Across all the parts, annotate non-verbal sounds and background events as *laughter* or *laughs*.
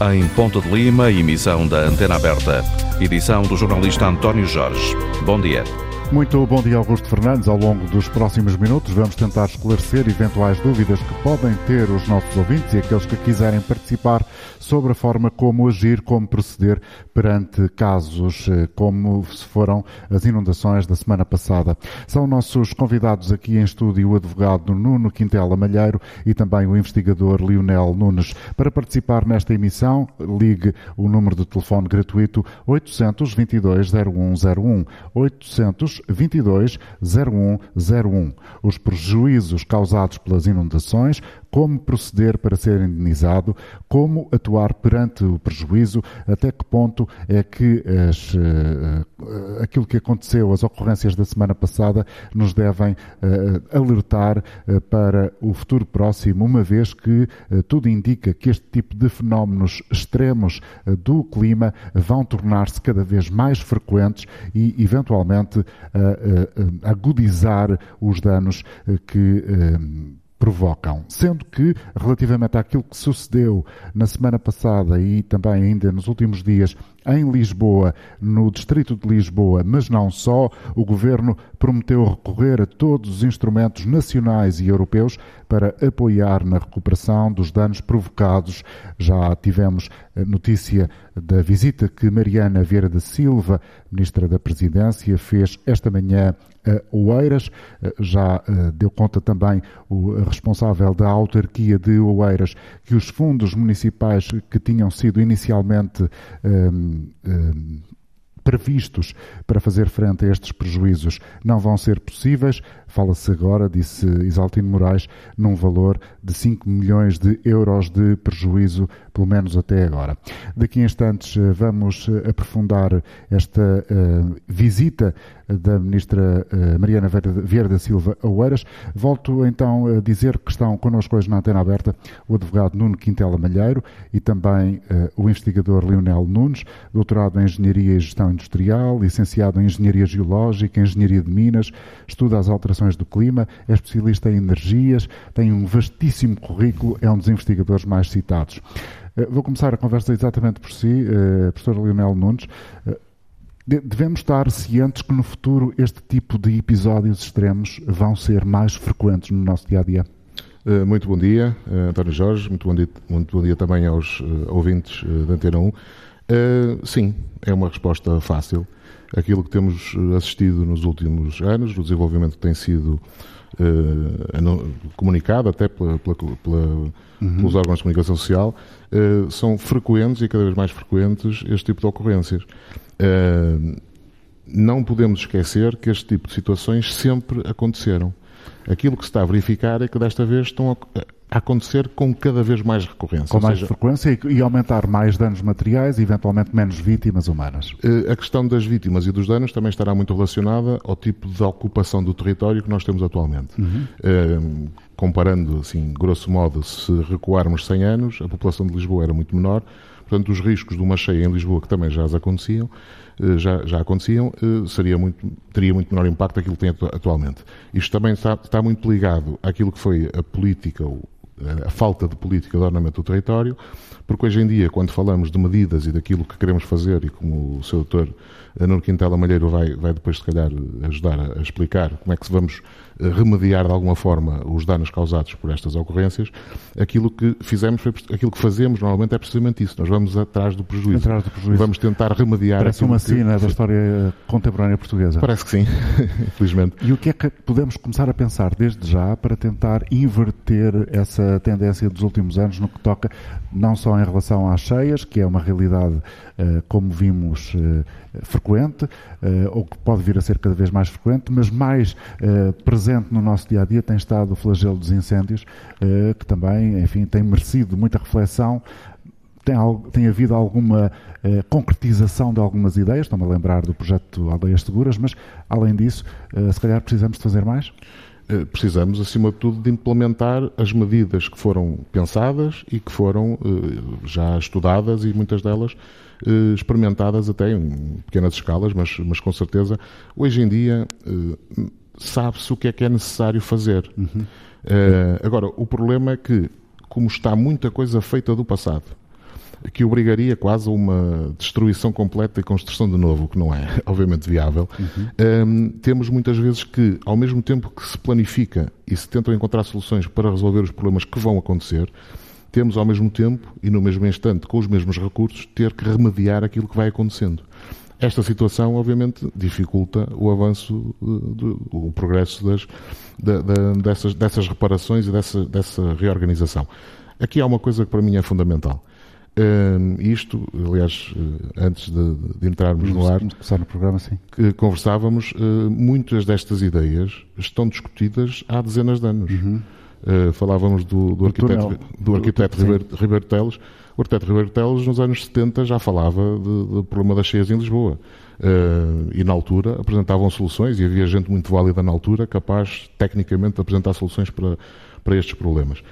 em Ponta de Lima, emissão da Antena Aberta. Edição do jornalista António Jorge. Bom dia. Muito bom dia, Augusto Fernandes. Ao longo dos próximos minutos vamos tentar esclarecer eventuais dúvidas que podem ter os nossos ouvintes e aqueles que quiserem participar sobre a forma como agir, como proceder perante casos eh, como foram as inundações da semana passada. São nossos convidados aqui em estúdio o advogado Nuno Quintela Malheiro e também o investigador Lionel Nunes. Para participar nesta emissão, ligue o número de telefone gratuito 822 0101 800 22 0101. Os prejuízos causados pelas inundações, como proceder para ser indenizado, como atuar perante o prejuízo, até que ponto é que as, uh, aquilo que aconteceu, as ocorrências da semana passada, nos devem uh, alertar para o futuro próximo, uma vez que tudo indica que este tipo de fenómenos extremos do clima vão tornar-se cada vez mais frequentes e, eventualmente, agudizar os danos que provocam. Sendo que, relativamente àquilo que sucedeu na semana passada e também ainda nos últimos dias em Lisboa, no distrito de Lisboa, mas não só, o governo prometeu recorrer a todos os instrumentos nacionais e europeus para apoiar na recuperação dos danos provocados. Já tivemos notícia da visita que Mariana Vieira da Silva, ministra da Presidência, fez esta manhã a Oeiras. Já eh, deu conta também o responsável da autarquia de Oeiras que os fundos municipais que tinham sido inicialmente um, um, previstos para fazer frente a estes prejuízos não vão ser possíveis. Fala-se agora, disse Isaltino Moraes, num valor de 5 milhões de euros de prejuízo, pelo menos até agora. Daqui a instantes eh, vamos eh, aprofundar esta uh, visita da ministra Mariana Vieira da Silva a Oeiras. Volto então a dizer que estão connosco hoje na antena aberta o advogado Nuno Quintela Malheiro e também o investigador Leonel Nunes, doutorado em Engenharia e Gestão Industrial, licenciado em Engenharia Geológica, Engenharia de Minas, estuda as alterações do clima, é especialista em energias, tem um vastíssimo currículo, é um dos investigadores mais citados. Eh, vou começar a conversa exatamente por si, eh, professor Leonel Nunes. Eh, devemos estar cientes que no futuro este tipo de episódios extremos vão ser mais frequentes no nosso dia a dia? Muito bom dia, António Jorge. Muito bom dia, muito bom dia também aos ouvintes da Antena 1. Sim, é uma resposta fácil aquilo que temos assistido nos últimos anos, o desenvolvimento que tem sido comunicado até pela, pela, pela, uhum. pelos órgãos de comunicação social, uh, são frequentes e cada vez mais frequentes este tipo de ocorrências. Uh, não podemos esquecer que este tipo de situações sempre aconteceram. Aquilo que se está a verificar é que desta vez estão a, acontecer com cada vez mais recorrência. Com mais seja, frequência e, aumentar mais danos materiais e eventualmente menos vítimas humanas. Eh, a questão das vítimas e dos danos também estará muito relacionada ao tipo de ocupação do território que nós temos atualmente. Uhum. Uh, comparando, assim, grosso modo, se recuarmos 100 anos, a população de Lisboa era muito menor, portanto os riscos de uma cheia em Lisboa, que também já aconteciam, eh, já, já aconteciam, seria muito, teria muito menor impacto daquilo que tem atualmente. Isto também está, está muito ligado àquilo que foi a política, a falta de política de ordenamento do território, porque hoje em dia, quando falamos de medidas e daquilo que queremos fazer, e como o seu doutor Nuno Quintela Malheiro vai, vai depois, se calhar, ajudar a, explicar como é que vamos eh, remediar de alguma forma os danos causados por estas ocorrências, aquilo que fizemos, foi, aquilo que fazemos normalmente é precisamente isso. Nós vamos atrás do prejuízo. Atrás do prejuízo. Vamos tentar remediar. Parece uma cena que... da história contemporânea portuguesa. Parece que sim, *laughs* infelizmente. E o que é que podemos começar a pensar desde já para tentar inverter essa tendência dos últimos anos no que toca não só em relação às cheias, que é uma realidade, eh, como vimos, eh, frequente, eh, ou que pode vir a ser cada vez mais frequente, mas mais presente no nosso dia a dia tem estado o flagelo dos incêndios, que também, enfim, tem merecido muita reflexão. Tem, tem havido alguma concretização de algumas ideias, estou-me a lembrar do projeto Aldeias Seguras, mas além disso, se calhar precisamos de fazer mais? Eh, precisamos, acima de tudo, de implementar as medidas que foram pensadas e que foram eh, já estudadas e muitas delas eh, experimentadas até em pequenas escalas, mas, mas com certeza hoje em dia sabe-se o que é que é necessário fazer. Uhum. agora, o problema é que, como está muita coisa feita do passado, que obrigaria quase a uma destruição completa e construção de novo, o que não é, *laughs* obviamente, viável. Uhum. Um, temos muitas vezes que, ao mesmo tempo que se planifica e se tentam encontrar soluções para resolver os problemas que vão acontecer, temos ao mesmo tempo e no mesmo instante, com os mesmos recursos, ter que remediar aquilo que vai acontecendo. Esta situação, obviamente, dificulta o avanço, do, o progresso das, da, da, dessas, dessas reparações e dessa, dessa reorganização. Aqui há uma coisa que para mim é fundamental. Uh, isto, aliás, uh, antes de, de entrarmos no ar, começar no programa, sim. Que conversávamos, uh, muitas destas ideias estão discutidas há dezenas de anos. Uhum. Eh, falávamos do, do arquiteto, do arquiteto Ribeiro, Ribeiro Teles. O arquiteto Ribeiro Teles, nos anos 70, já falava do problema das cheias em Lisboa. Uh, e na altura apresentavam soluções, e havia gente muito válida na altura, capaz, tecnicamente, de apresentar soluções para, para estes problemas.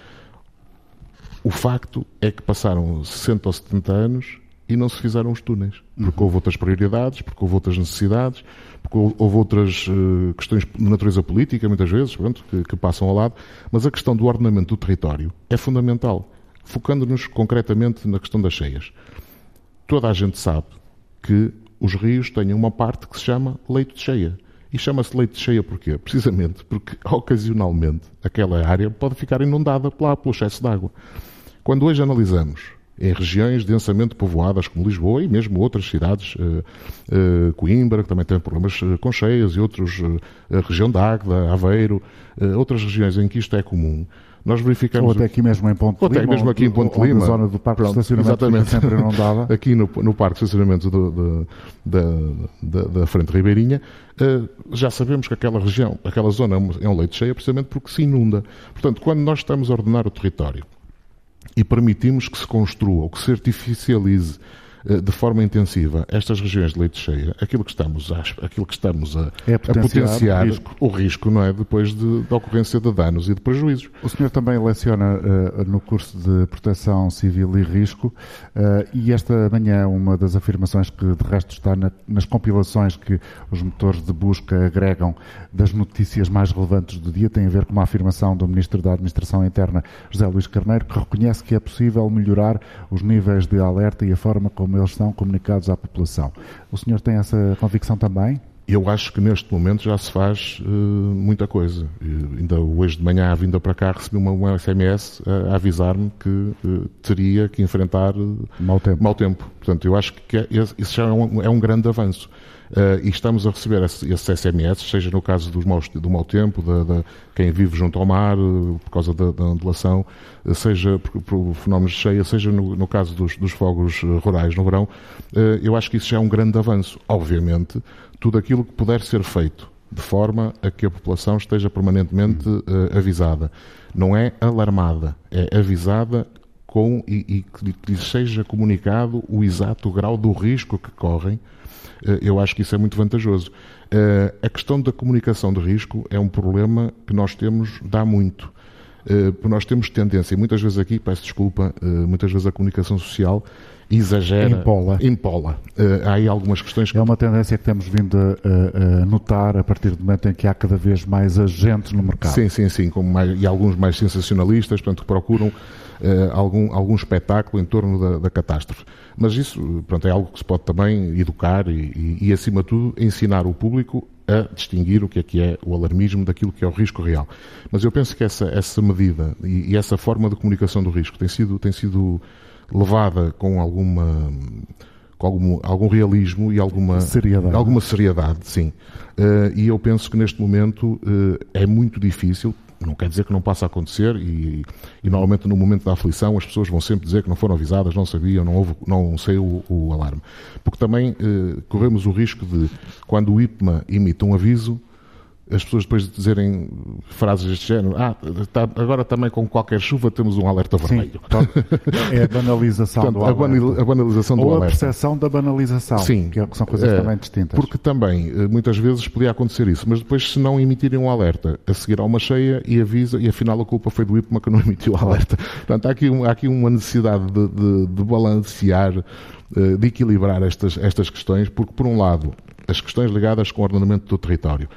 O facto é que passaram 60 ou 70 anos e não se fizeram os túneis. Porque houve outras prioridades, porque houve outras necessidades, porque houve outras uh, questões de natureza política, muitas vezes, pronto, que, que, passam ao lado. Mas a questão do ordenamento do território é fundamental. Focando-nos concretamente na questão das cheias. Toda a gente sabe que os rios têm uma parte que se chama leito de cheia. E chama-se leito de cheia porquê? Precisamente porque, *laughs* ocasionalmente, aquela área pode ficar inundada lá pelo excesso de água. Quando hoje analisamos em regiões densamente povoadas como Lisboa e mesmo outras cidades, uh, uh, Coimbra, que também tem problemas uh, com cheias, e outros, a região da Águeda, Aveiro, outras regiões em que isto é comum. Nós verificamos... Ou até aqui mesmo em Ponte ou Lima. Ou até mesmo aqui em Ponte Lima. Na zona do Parque Pronto, de Estacionamento exatamente. sempre inundada. *laughs* aqui no, no Parque de Estacionamento do, do, da, da, da, Frente Ribeirinha, já sabemos que aquela região, aquela zona é um leito cheia precisamente porque se inunda. Portanto, quando nós estamos a ordenar o território, e permitimos que se construa ou que se artificialize de forma intensiva estas regiões de leite cheia, aquilo que estamos a, aquilo que estamos a, é a potenciar, a potenciar risco. o risco, não é? Depois de, da ocorrência de danos e de prejuízos. O senhor também leciona uh, no curso de Proteção Civil e Risco uh, e esta manhã uma das afirmações que de resto está na, nas compilações que os motores de busca agregam das notícias mais relevantes do dia tem a ver com uma afirmação do Ministro da Administração Interna, José Luís Carneiro, que reconhece que é possível melhorar os níveis de alerta e a forma como como eles são comunicados à população. O senhor tem essa convicção também? Eu acho que neste momento já se faz uh, muita coisa. E ainda hoje de manhã, à vinda para cá, recebi uma, uma SMS a, a avisar-me que uh, teria que enfrentar uh, mau, tempo. mau tempo. Portanto, eu acho que é, isso já é um, é um grande avanço. Uh, e estamos a receber esses SMS, seja no caso dos maus, do mau tempo, de, quem vive junto ao mar, uh, por causa da, da ondulação, uh, seja por, por, fenómenos de cheia, seja no, no caso dos, dos, fogos rurais no verão, eu acho que isso já é um grande avanço. Obviamente, tudo aquilo que puder ser feito de forma a que a população esteja permanentemente avisada. Não é alarmada, é avisada com e, e que lhes seja comunicado o exato grau do risco que correm eh, eu acho que isso é muito vantajoso. Eh, a questão da comunicação de risco é um problema que nós temos dá muito. Eh, nós temos tendência, muitas vezes aqui, peço desculpa, muitas vezes a comunicação social exagera. Empola. Empola. há aí algumas questões que... É uma tendência que temos vindo a, a, notar a partir do momento em que há cada vez mais agentes no mercado. Sim, sim, sim. Como mais, e alguns mais sensacionalistas, portanto, que procuram algum, algum espetáculo em torno da, da, catástrofe. Mas isso pronto, é algo que se pode também educar e, e, e, acima de tudo, ensinar o público a distinguir o que é que é o alarmismo daquilo que é o risco real. Mas eu penso que essa, essa medida e, e essa forma de comunicação do risco tem sido, tem sido levada com alguma com algum, algum realismo e alguma seriedade, alguma seriedade sim. Uh, e eu penso que neste momento uh, é muito difícil, não quer dizer que não possa acontecer e, e, normalmente no momento da aflição as pessoas vão sempre dizer que não foram avisadas, não sabiam, não, houve, não saiu o, o alarme. Porque também eh, corremos o risco de, quando o IPMA emite um aviso, as pessoas depois de dizerem frases deste género, ah, tá, agora também com qualquer chuva temos um alerta vermelho. Sim, é a banalização Portanto, do alerta. A, banalização Ou do a alerta. percepção da banalização, Sim, que são coisas é, também distintas. Porque também, eh, muitas vezes, podia acontecer isso, mas depois se não emitirem um alerta, a seguir há uma cheia e avisa, e afinal a culpa foi do IPMA que não *laughs* emitiu o alerta. Portanto, há aqui, há aqui uma necessidade de, de, de balancear, eh, de equilibrar estas, estas questões, porque por um lado, as questões ligadas com o ordenamento do território,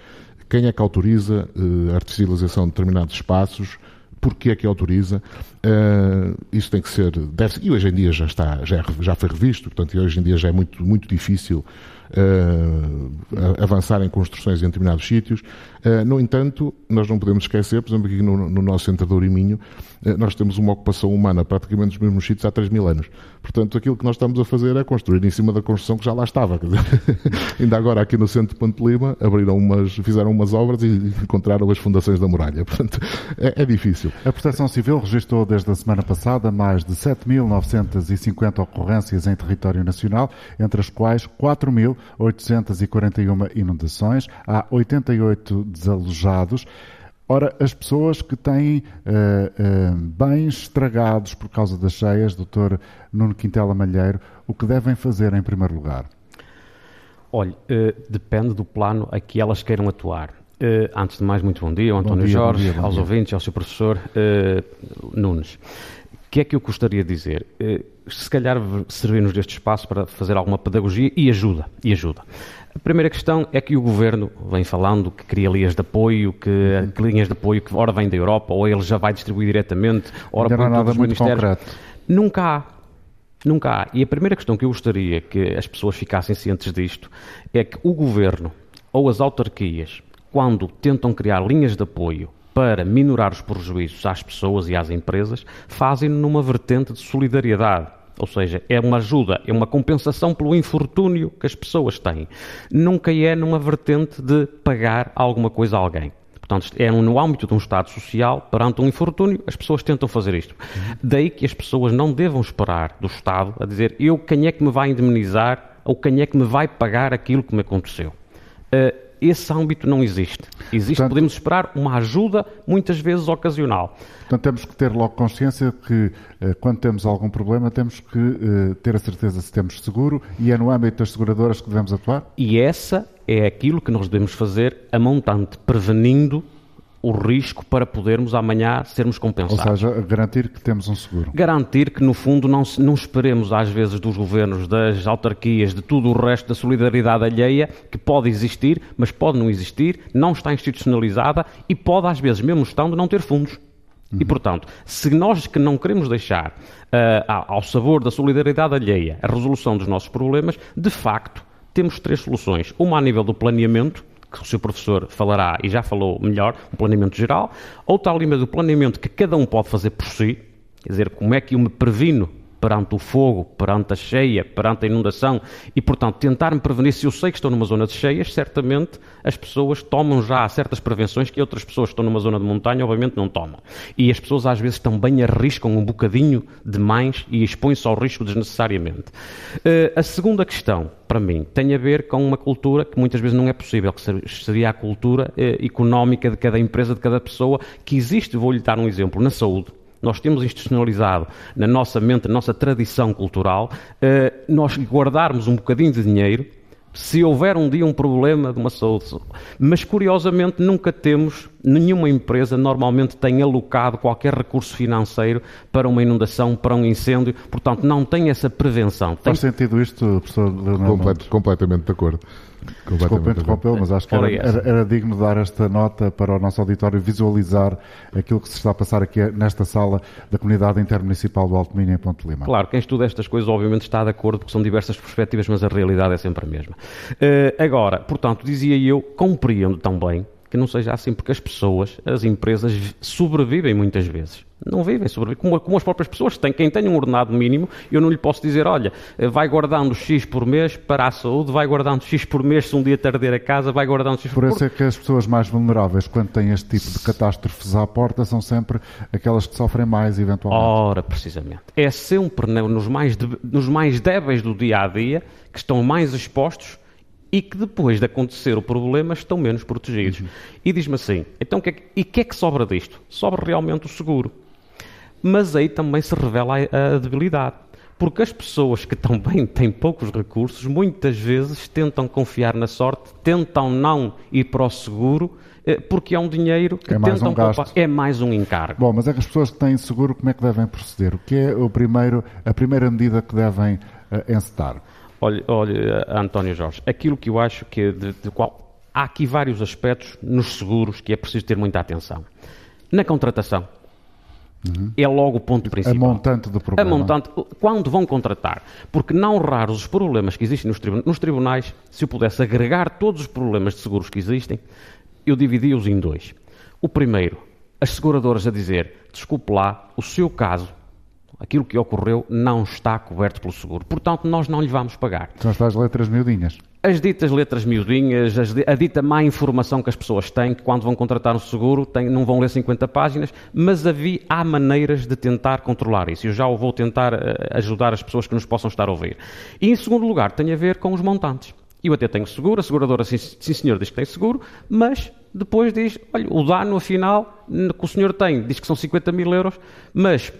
quem é que autoriza uh, a artificialização de determinados espaços porque é que autoriza. Uh, isso tem que ser, deve, e hoje em dia já está, já, é já foi revisto, portanto, hoje em dia já é muito, muito difícil uh, avançar em construções em determinados sítios. Uh, no entanto, nós não podemos esquecer, por exemplo, aqui no, no nosso centro de Ouriminho, uh, nós temos uma ocupação humana praticamente nos mesmos sítios há 3 mil anos. Portanto, aquilo que nós estamos a fazer é construir em cima da construção que já lá estava. *laughs* Ainda agora, aqui no centro de Ponte Lima, abriram umas, fizeram umas obras e *laughs* encontraram as fundações da muralha. Portanto, é, é difícil. A Proteção Civil registrou desde a semana passada mais de 7.950 ocorrências em território nacional, entre as quais 4.841 inundações. Há 88 desalojados. Ora, as pessoas que têm uh, uh, bens estragados por causa das cheias, doutor Nuno Quintela Malheiro, o que devem fazer em primeiro lugar? Olha, uh, depende do plano a que elas queiram atuar. antes de mais, muito bom dia, ao António dia, Jorge, dia, aos dia. ouvintes, ao seu professor Nunes. O que é que eu gostaria de dizer? se calhar servir-nos deste espaço para fazer alguma pedagogia e ajuda, e ajuda. A primeira questão é que o Governo vem falando que cria linhas de apoio, que, uhum. que linhas de apoio que ora vem da Europa, ou ele já vai distribuir diretamente, ora põe todos os ministérios. Concreto. Nunca há. Nunca há. E a primeira questão que eu gostaria que as pessoas ficassem cientes disto é que o Governo ou as autarquias, quando tentam criar linhas de apoio para minorar os prejuízos às pessoas e às empresas, fazem numa vertente de solidariedade ou seja, é uma ajuda, é uma compensação pelo infortúnio que as pessoas têm. Nunca é numa vertente de pagar alguma coisa a alguém. Portanto, é no âmbito de um Estado social, perante um infortúnio, as pessoas tentam fazer isto. Daí que as pessoas não devam esperar do Estado a dizer eu quem é que me vai indemnizar ou quem é que me vai pagar aquilo que me aconteceu. Uh, esse âmbito não existe. Existe, Portanto, podemos esperar uma ajuda, muitas vezes ocasional. Portanto, temos que ter logo consciência que, eh, quando temos algum problema, temos que eh, ter a certeza se temos seguro e é no âmbito das seguradoras que devemos atuar? E essa é aquilo que nós devemos fazer a montante, prevenindo o risco para podermos amanhã sermos compensados. Ou seja, garantir que temos um seguro. Garantir que, no fundo, não, não esperemos às vezes dos governos, das autarquias, de tudo o resto da solidariedade alheia, que pode existir, mas pode não existir, não está institucionalizada e pode, às vezes, mesmo estando, não ter fundos. Uhum. E, portanto, se nós que não queremos deixar uh, ao sabor da solidariedade alheia a resolução dos nossos problemas, de facto, temos três soluções. Uma a nível do planeamento, que o seu professor falará e já falou melhor, um planeamento geral, outra língua do planeamento que cada um pode fazer por si, quer dizer, como é que eu me previno perante o fogo, perante a cheia, perante a inundação e, portanto, tentar-me prevenir. Se eu sei que estou numa zona de cheias, certamente as pessoas tomam já certas prevenções que outras pessoas que estão numa zona de montanha, obviamente, não tomam. E as pessoas às vezes também arriscam um bocadinho demais e expõem-se ao risco desnecessariamente. Uh, a segunda questão, para mim, tem a ver com uma cultura que muitas vezes não é possível, que seria a cultura uh, económica de cada empresa, de cada pessoa, que existe, vou-lhe dar um exemplo, na saúde nós temos institucionalizado na nossa mente, na nossa tradição cultural, eh, nós guardarmos um bocadinho de dinheiro se houver um dia um problema de uma saúde. Mas curiosamente nunca temos, nenhuma empresa normalmente tem alocado qualquer recurso financeiro para uma inundação, para um incêndio, portanto não tem essa prevenção. Tem... Faz sentido isto, professor Leonardo? Complet, completamente de acordo. Desculpe interrompê-lo, mas acho que era, era, era, digno dar esta nota para o nosso auditório visualizar aquilo que se está a passar aqui nesta sala da Comunidade Intermunicipal do Alto Minho em Ponte Lima. Claro, quem estuda estas coisas obviamente está de acordo, porque são diversas perspectivas, mas a realidade é sempre a mesma. Uh, agora, portanto, dizia eu, compreendo também que não seja assim, porque as pessoas, as empresas, sobrevivem muitas vezes. Não vivem, sobrevivem. Como, como as próprias pessoas têm. Quem tem um ordenado mínimo, eu não lhe posso dizer, olha, vai guardando X por mês para a saúde, vai guardando X por mês se um dia tarder a casa, vai guardando X por mês. Por isso é que as pessoas mais vulneráveis, quando têm este tipo de catástrofes à porta, são sempre aquelas que sofrem mais, eventualmente. Ora, precisamente. É sempre nos mais, nos mais débeis do dia a dia que estão mais expostos e que depois de acontecer o problema estão menos protegidos. Uhum. E diz-me assim, então que é que, e o que é que sobra disto? Sobra realmente o seguro. Mas aí também se revela a, a debilidade. Porque as pessoas que também *laughs* têm poucos recursos, muitas vezes tentam confiar na sorte, tentam não ir para o seguro, eh, porque é um dinheiro que é mais tentam um gasto. É mais um encargo. Bom, mas é que as pessoas que têm seguro, como é que devem proceder? O que é o primeiro, a primeira medida que devem uh, encetar? Olha, olha, António Jorge, aquilo que eu acho que de, de qual há aqui vários aspectos nos seguros que é preciso ter muita atenção. Na contratação, Uhum. É logo o ponto principal. A montante do problema. A montante, quando vão contratar. Porque não raros os problemas que existem nos, tribunais, nos tribunais, se eu pudesse agregar todos os problemas de seguros que existem, eu dividia-os em dois. O primeiro, as seguradoras a dizer, desculpe lá, o seu caso, aquilo que ocorreu, não está coberto pelo seguro. Portanto, nós não lhe vamos pagar. São as letras miudinhas. As ditas letras miudinhas, a dita má informação que as pessoas têm, que quando vão contratar um seguro têm, não vão ler 50 páginas, mas havia, há maneiras de tentar controlar isso. Eu já vou tentar uh, ajudar as pessoas que nos possam estar a ouvir. E em segundo lugar, tem a ver com os montantes. Eu até tenho seguro, a seguradora, sim, sim senhor, diz que tem seguro, mas depois diz, olha, o dano afinal que o senhor tem, diz que são 50 mil euros, mas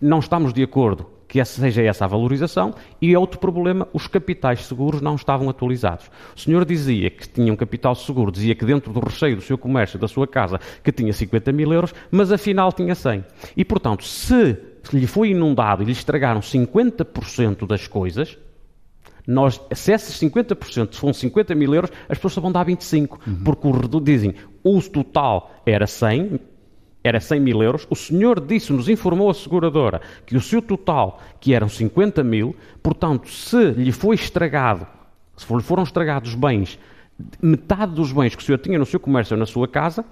não estamos de acordo que seja essa a valorização, e é outro problema, os capitais seguros não estavam atualizados. O senhor dizia que tinha um capital seguro, dizia que dentro do recheio do seu comércio, da sua casa, que tinha 50 mil euros, mas afinal tinha 100. E, portanto, se lhe foi inundado e lhe estragaram 50% das coisas, nós, se esses 50% são 50 mil euros, as pessoas só vão dar 25, uhum. porque o, dizem o total era 100, era 100 mil euros, o senhor disse, nos informou a seguradora que o seu total, que eram 50 mil, portanto, se lhe foi estragado, se lhe foram estragados bens, metade dos bens que o senhor tinha no seu comércio ou na sua casa,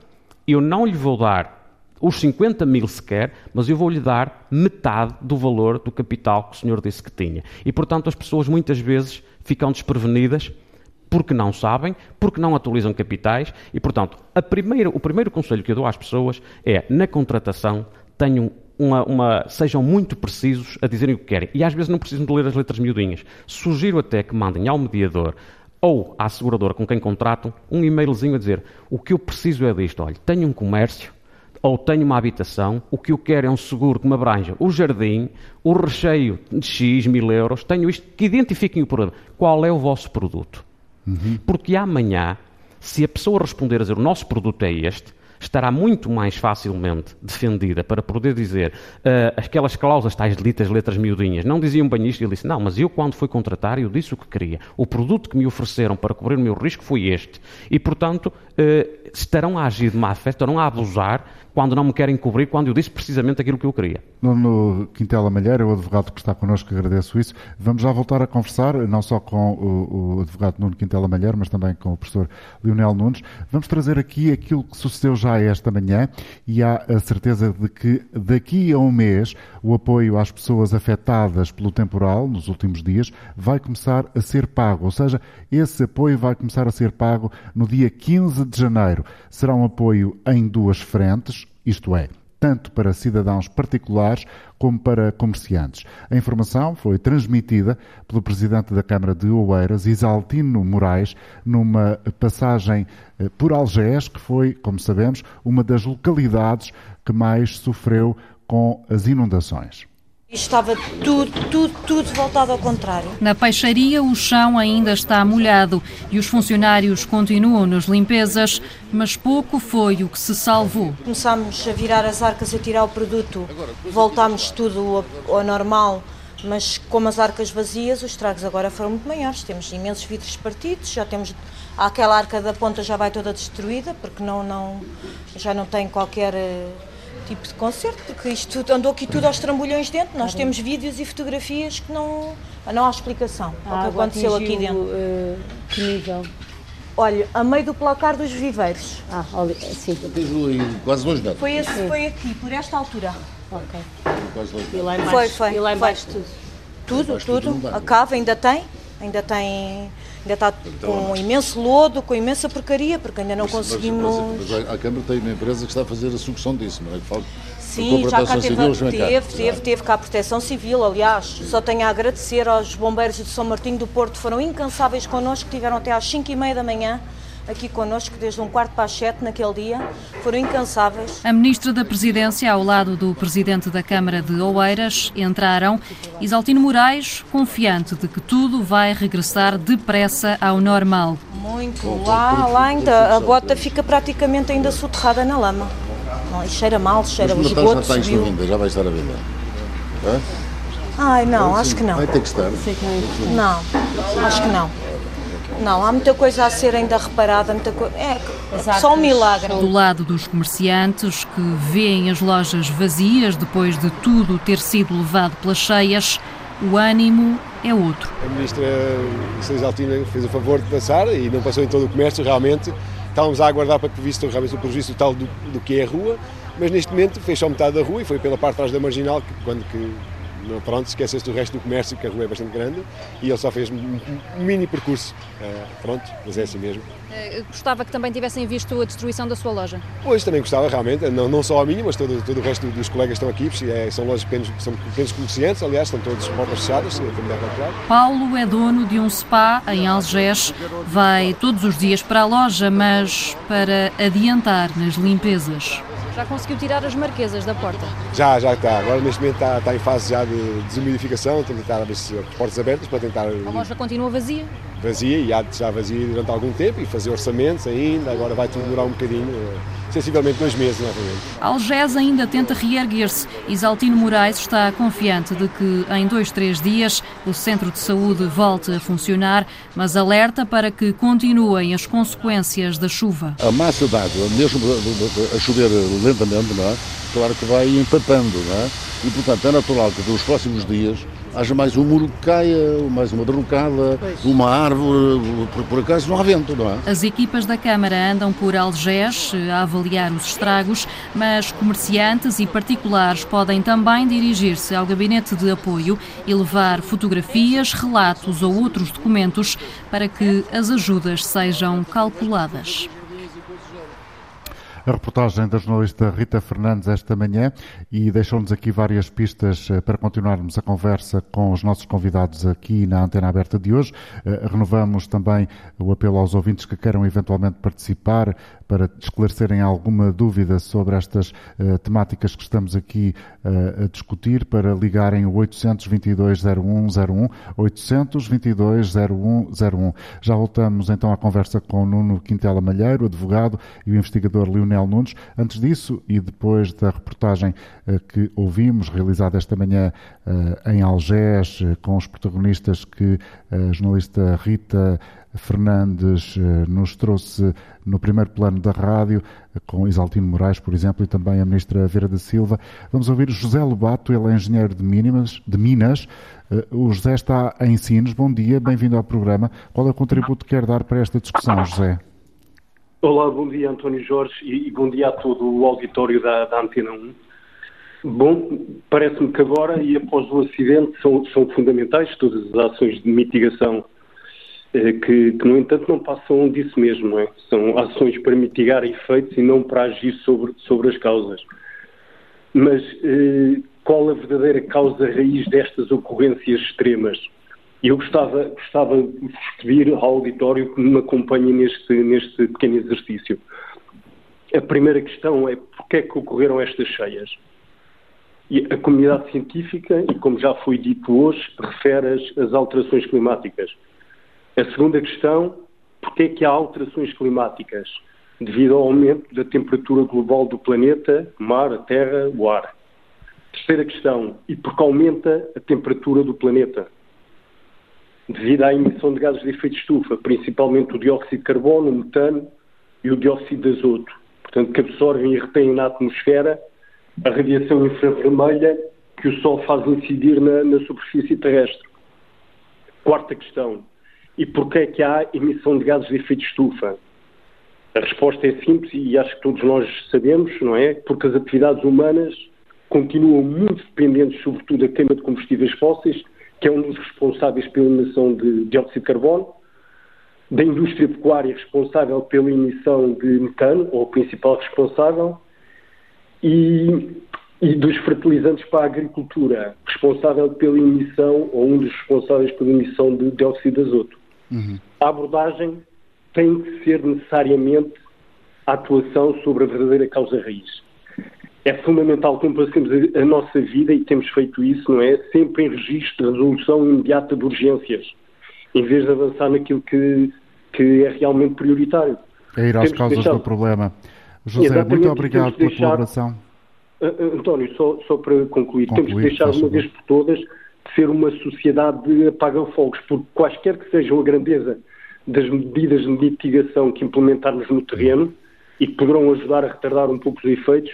eu não lhe vou dar os 50 mil sequer, mas eu vou-lhe dar metade do valor do capital que o senhor disse que tinha. E, portanto, as pessoas muitas vezes ficam desprevenidas porque não sabem, porque não atualizam capitais e, portanto, primeira, o primeiro conselho que eu dou às pessoas é, na contratação, tenham uma, uma, sejam muito precisos a dizerem o que querem. E às vezes não precisam de ler as letras miudinhas. Sugiro até que mandem ao mediador ou à seguradora com quem contratam um e-mailzinho a dizer o que eu preciso é disto. Olha, tenho um comércio, ou tenho uma habitação, o que eu quero é um seguro que me abranja o jardim, o recheio de X mil euros, tenho isto, que identifiquem o problema. Qual é o vosso produto? Uhum. Porque amanhã, se a pessoa responder a dizer o nosso produto é este, estará muito mais facilmente defendida para poder dizer uh, aquelas cláusulas tais ditas letras miudinhas. Não diziam bem isto, ele disse, não, mas eu quando fui contratar, eu disse o que queria. O produto que me ofereceram para cobrir o meu risco foi este. E, portanto, uh, estarão a agir de má fé, estarão a abusar quando não me querem cobrir, quando eu disse precisamente aquilo que eu queria. Nuno Quintela Malheiro, o advogado que está connosco, agradeço isso. Vamos já voltar a conversar, não só com o, o advogado Nuno Quintela Malheiro, mas também com o professor Leonel Nunes. Vamos trazer aqui aquilo que sucedeu já esta manhã e há a certeza de que daqui a um mês o apoio às pessoas afetadas pelo temporal, nos últimos dias, vai começar a ser pago. Ou seja, esse apoio vai começar a ser pago no dia 15 de janeiro. Será um apoio em duas frentes isto é, tanto para cidadãos particulares como para comerciantes. A informação foi transmitida pelo Presidente da Câmara de Oeiras, Isaltino Moraes, numa passagem eh, por Algés, que foi, como sabemos, uma das localidades que mais sofreu com as inundações. Estava tudo, tudo, tudo voltado ao contrário. Na peixaria, o chão ainda está molhado e os funcionários continuam nas limpezas, mas pouco foi o que se salvou. Começámos a virar as arcas e a tirar o produto, voltámos tudo ao, ao normal, mas como as arcas vazias, os estragos agora foram muito maiores. Temos imensos vidros partidos, já temos. Aquela arca da ponta já vai toda destruída, porque não, não, já não tem qualquer eh, tipo de concerto, porque isto andou aqui tudo aos trambolhões dentro. Nós temos vídeos e fotografias que não, não há explicação ao que aconteceu aqui dentro. Uh, que nível? Olha, a meio do placar dos viveiros. Ah, olha, sim. Quase dois metros. Foi, esse, foi aqui, por esta altura. Ok. E lá embaixo, foi, foi. E lá embaixo tudo? Tudo, tudo. A cava ainda tem, ainda tem ainda está então, com um imenso lodo, com imensa porcaria, porque ainda não mas, conseguimos. Mas, mas, a Câmara tem uma empresa que está a fazer a sucção disso, não é? Falta Sim, já cá teve, civil, teve, teve, teve cá a proteção civil, aliás. Só tenho a agradecer aos bombeiros de São Martinho do Porto, foram incansáveis connosco, tiveram até às 5 e meia da manhã aqui connosco desde um quarto para as sete naquele dia, foram incansáveis. A Ministra da Presidência, ao lado do Presidente da Câmara de Oeiras, entraram. Isaltino Moraes, confiante de que tudo vai regressar depressa ao normal. Muito. Lá, lá ainda a bota fica praticamente ainda soterrada na lama. Não, cheira mal, cheira o esgoto. Já está isto venda, já vai estar a vender. É? Ai, não, acho que não. Vai ter que estar. Não, acho que não. Não, há muita coisa a ser ainda reparada, muita co... é, só um milagre. Do lado dos comerciantes que veem as lojas vazias depois de tudo ter sido levado pelas cheias, o ânimo é outro. A ministra Altina fez o favor de passar e não passou em todo o comércio, realmente. Estávamos a aguardar para que visse realmente o prejuízo total do, do que é a rua, mas neste momento fez só metade da rua e foi pela parte de trás da marginal, que, quando que pronto, esquecesse do resto do comércio, que a rua é bastante grande, e ele só fez um, mini percurso. Uh, pronto, mas é assim mesmo. Uh, gostava que também tivessem visto a destruição da sua loja? Pois, também gostava, realmente, não, não só a minha, mas todo, todo o resto dos colegas que estão aqui, é, são lojas pequenos, são pequenos comerciantes, aliás, estão todos portas fechadas, Paulo é dono de um spa em Algés, vai todos os dias para a loja, mas para adiantar nas limpezas. Já conseguiu tirar as marquesas da porta? Já, já está. Agora neste momento está, está em fase já de desumidificação, tem que estar a ver se as portas abertas para tentar. A loja continua vazia? Vazia e há já vazia durante algum tempo e fazer orçamentos ainda, agora vai tudo demorar um bocadinho sensivelmente dois meses novamente. Algés ainda tenta reerguer-se. Isaltino Moraes está confiante de que em dois, três dias o centro de saúde volte a funcionar, mas alerta para que continuem as consequências da chuva. A massa d'água, mesmo a chover lentamente, não é? claro que vai empapando, não é? E, portanto, é natural que nos próximos dias haja mais um muro que caia, mais uma derrocada, uma árvore, por, por, acaso não há vento, não é? As equipas da Câmara andam por Algés a avaliar os estragos, mas comerciantes e particulares podem também dirigir-se ao gabinete de apoio e levar fotografias, relatos ou outros documentos para que as ajudas sejam calculadas. A reportagem da jornalista Rita Fernandes esta manhã e deixou-nos aqui várias pistas eh, para continuarmos a conversa com os nossos convidados aqui na Antena Aberta de hoje. Eh, renovamos também o apelo aos ouvintes que queiram eventualmente participar para esclarecerem alguma dúvida sobre estas uh, temáticas que estamos aqui uh, a discutir, para ligarem o 822-0101, 822-0101. Já voltamos então à conversa com Nuno Quintela Malheiro, advogado, e o investigador Leonel Nunes. Antes disso, e depois da reportagem uh, que ouvimos, realizada esta manhã em Algés, com os protagonistas que a jornalista Rita Fernandes eh, nos trouxe no primeiro plano da rádio, eh, com Isaltino Moraes, por exemplo, e também a ministra Vera da Silva. Vamos ouvir José Lobato, ele é engenheiro de, Minas, de Minas. Eh, o José está em Sines. Bom dia, bem-vindo ao programa. Qual é o contributo que quer dar para esta discussão, José? Olá, bom dia, António Jorge, e bom dia a todo o auditório da, da Antena 1. Bom, parece-me que agora e após o acidente são, são fundamentais todas as ações de mitigação eh, que, que, no entanto, não passam disso mesmo. Não é? São ações para mitigar efeitos e não para agir sobre, sobre as causas. Mas eh, qual a verdadeira causa raiz destas ocorrências extremas? Eu gostava, gostava de pedir ao auditório que me acompanhe neste, neste pequeno exercício. A primeira questão é porquê é que ocorreram estas cheias? E a comunidade científica, e como já foi dito hoje, refere as alterações climáticas. A segunda questão, porque é que há alterações climáticas? Devido ao aumento da temperatura global do planeta, mar, a terra, o ar. Terceira questão, e porque aumenta a temperatura do planeta? Devido à emissão de gases de efeito de estufa, principalmente o dióxido de carbono, o metano e o dióxido de azoto. Portanto, que absorvem e retêm na atmosfera a radiação infravermelha que o Sol faz incidir na, na superfície terrestre. Quarta questão, e porquê é que há emissão de gases de efeito de estufa? A resposta é simples e acho que todos nós sabemos, não é? Porque as atividades humanas continuam muito dependentes, sobretudo, da queima de combustíveis fósseis, que é um dos responsáveis pela emissão de dióxido de carbono, da indústria pecuária responsável pela emissão de metano, ou o principal responsável, e, e dos fertilizantes para a agricultura, responsável pela emissão, ou um dos responsáveis pela emissão de dióxido de azoto. Uhum. A abordagem tem que ser necessariamente a atuação sobre a verdadeira causa raiz. É fundamental que passemos a, a nossa vida, e temos feito isso, não é? Sempre em registro de resolução imediata de urgências, em vez de avançar naquilo que, que é realmente prioritário. É ir às temos causas deixar... do problema. José, Exatamente, muito obrigado pela deixar... colaboração. Uh, António, só, só para concluir, concluir temos que deixar de uma vez por todas ser uma sociedade de apaga-fogos, porque quaisquer que sejam a grandeza das medidas de mitigação que implementarmos no terreno e que poderão ajudar a retardar um pouco os efeitos,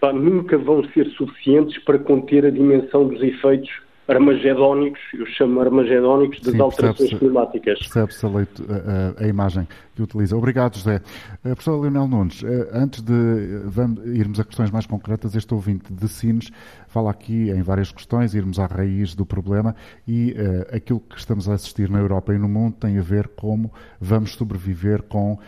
pá, nunca vão ser suficientes para conter a dimensão dos efeitos armagedónicos, eu chamo armagedónicos, das Sim, alterações climáticas. Percebe-se a, a, a, imagem que utiliza. Obrigado, José. Uh, professor Leonel Nunes, uh, antes de uh, vamos, irmos a questões mais concretas, este ouvinte de Sines fala aqui em várias questões, irmos à raiz do problema e aquilo que estamos a assistir na Europa e no mundo tem a ver como vamos sobreviver com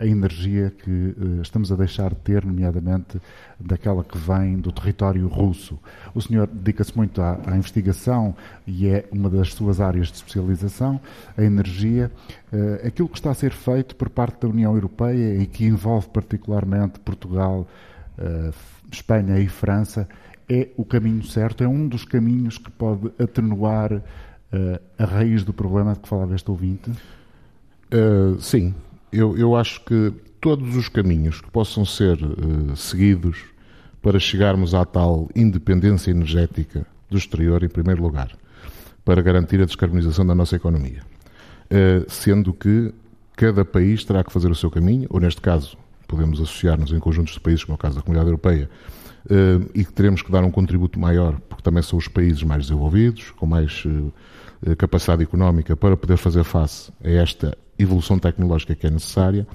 a energia que estamos a deixar de ter, nomeadamente daquela que vem do território russo. O senhor dedica-se muito à, à, investigação e é uma das suas áreas de especialização, a energia. Aquilo que está a ser feito por parte da União Europeia e que envolve particularmente Portugal, Espanha e França é o caminho certo, é um dos caminhos que pode atenuar uh, a raiz do problema de que falava este ouvinte? Uh, sim, eu, eu acho que todos os caminhos que possam ser uh, seguidos para chegarmos à tal independência energética do exterior, em primeiro lugar, para garantir a descarbonização da nossa economia. Sendo que cada país terá que fazer o seu caminho, ou neste caso, podemos associar-nos em conjuntos de países, como é o caso da Comunidade Europeia, eh, e que teremos que dar um contributo maior, porque também são os países mais desenvolvidos, com mais eh, capacidade económica para poder fazer face a esta evolução tecnológica que é necessária.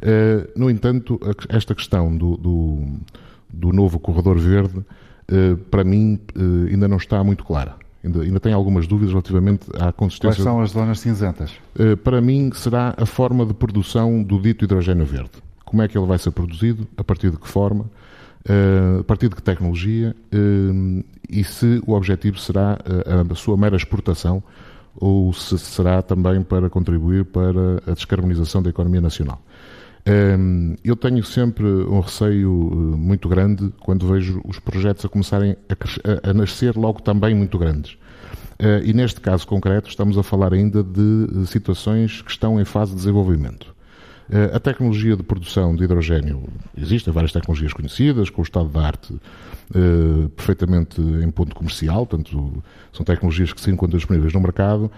Eh, no entanto, esta questão do, do, do novo corredor verde, para mim, ainda não está muito clara. Ainda, ainda tenho algumas dúvidas relativamente à consistência. Quais são as zonas cinzentas? Para mim, será a forma de produção do dito hidrogênio verde. Como é que ele vai ser produzido, a partir de que forma, eh, a partir de que tecnologia uh, e se o objetivo será a sua mera exportação ou se será também para contribuir para a descarbonização da economia nacional. Eu tenho sempre um receio muito grande quando vejo os projetos a começarem a, a nascer logo também muito grandes. E neste caso concreto, estamos a falar ainda de situações que estão em fase de desenvolvimento. Eh, a tecnologia de produção de hidrogênio, existem várias tecnologias conhecidas, com o estado da arte uh, perfeitamente em ponto comercial, portanto, são tecnologias que se encontram disponíveis no mercado.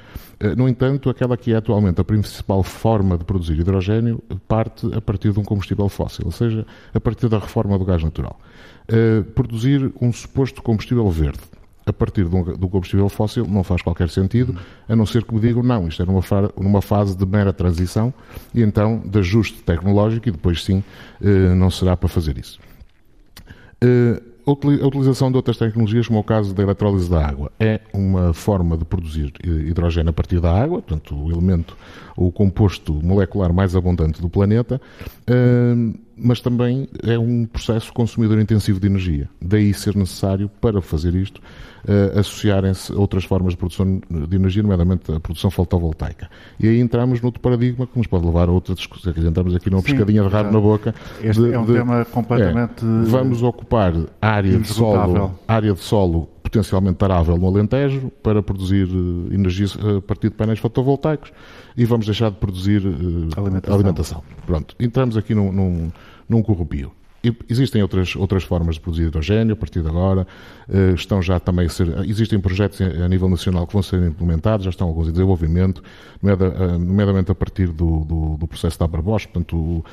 Uh, no entanto, aquela que é atualmente a principal forma de produzir hidrogênio parte a partir de um combustível fóssil, ou seja, a partir da reforma do gás natural. Produzir um suposto combustível verde a partir de um, do combustível fóssil não faz qualquer sentido, a não ser que me digam não, isto é numa, numa fase de mera transição e então de ajuste tecnológico e depois sim eh, não será para fazer isso. Eh, a utilização de outras tecnologias, como é o caso da eletrólise da água, é uma forma de produzir eh, hidrogênio a partir da água, portanto, o elemento, o composto molecular mais abundante do planeta, mas também é um processo consumidor intensivo de energia. Daí ser necessário, para fazer isto, uh, associarem-se outras formas de produção de energia, nomeadamente a produção fotovoltaica. E aí entramos noutro paradigma que nos pode levar a outra discussão. Entramos aqui numa Sim, pescadinha de rabo na boca. Este de, é um de, tema completamente. É, vamos ocupar área de solo, área de solo potencialmente tarável no Alentejo para produzir uh, energia eh, a partir de painéis fotovoltaicos e vamos deixar de produzir uh, alimentação. alimentação. Pronto, entramos aqui num, num, num corrupio. Existem outras, outras formas de produzir hidrogênio a partir de agora. Uh, estão já também a ser. Existem projetos a nível nacional que vão ser implementados, já estão alguns em desenvolvimento, eh, nomeadamente a partir do, do, do processo da Abrabosch, portanto, uh,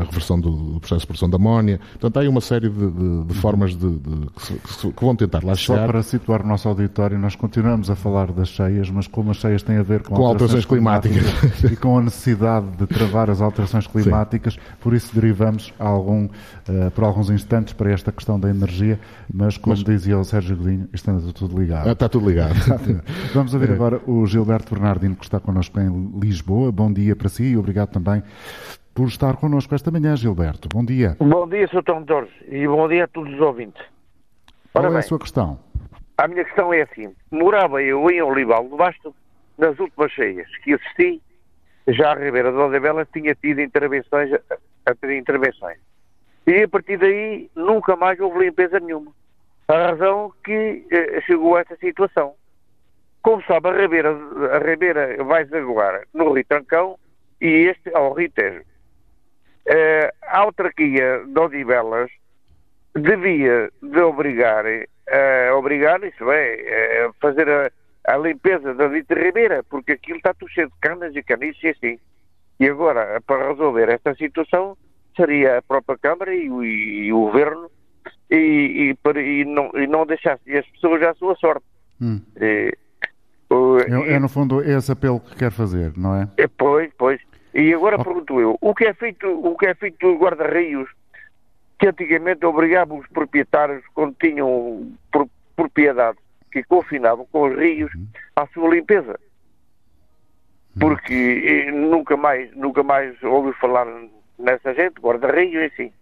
a reversão do, processo de produção da amónia. Portanto, há aí uma série de, de, de formas de, que, que, vão tentar lá chegar. Só para situar o nosso auditório, nós continuamos a falar das cheias, mas como as cheias têm a ver com, com alterações, alterações climáticas, climáticas e com a necessidade de travar as alterações climáticas, Sim. por isso derivamos ao algum, uh, por alguns instantes para esta questão da energia, mas como mas... dizia o Sérgio Godinho, está tudo ligado. Ah, está tudo ligado. *laughs* Vamos ouvir é. agora o Gilberto Bernardino, que está connosco em Lisboa. Bom dia para si e obrigado também por estar connosco esta manhã, Gilberto. Bom dia. Bom dia, Sr. Tom Jorge, e bom dia a todos os ouvintes. Qual Ora é a sua questão? A minha questão é assim. Morava eu em Olival, debaixo das últimas cheias que assisti, já a Ribeira de Odebela tinha tido intervenções, a ter intervenções. E a partir daí nunca mais houve limpeza nenhuma. A razão que eh, chegou a essa situação. Como sabe, a Ribeira, a Ribeira vai desaguar no Rio Trancão e este ao Rio Tejo. Eh, a autarquia de Odivelas devia de obrigar, a obrigar, isso é, a fazer a, a limpeza da dita ribeira, porque aquilo está tudo cheio de canas e caniços e assim. E agora, para resolver esta situação, seria a própria Câmara e, o- e o Governo e, e, e não, e não deixasse as pessoas à sua sorte. Hum. O- É, é, no fundo, esse apelo que quer fazer, não é? é, pois, pois. E agora pergunto eu, o que é feito, o que é feito dos guarda-rios que antigamente obrigavam os proprietários, quando tinham pro- propriedade, que confinavam com os rios à sua limpeza? Porque eh, nunca mais, nunca mais ouvi falar nessa gente, guarda-rios e assim.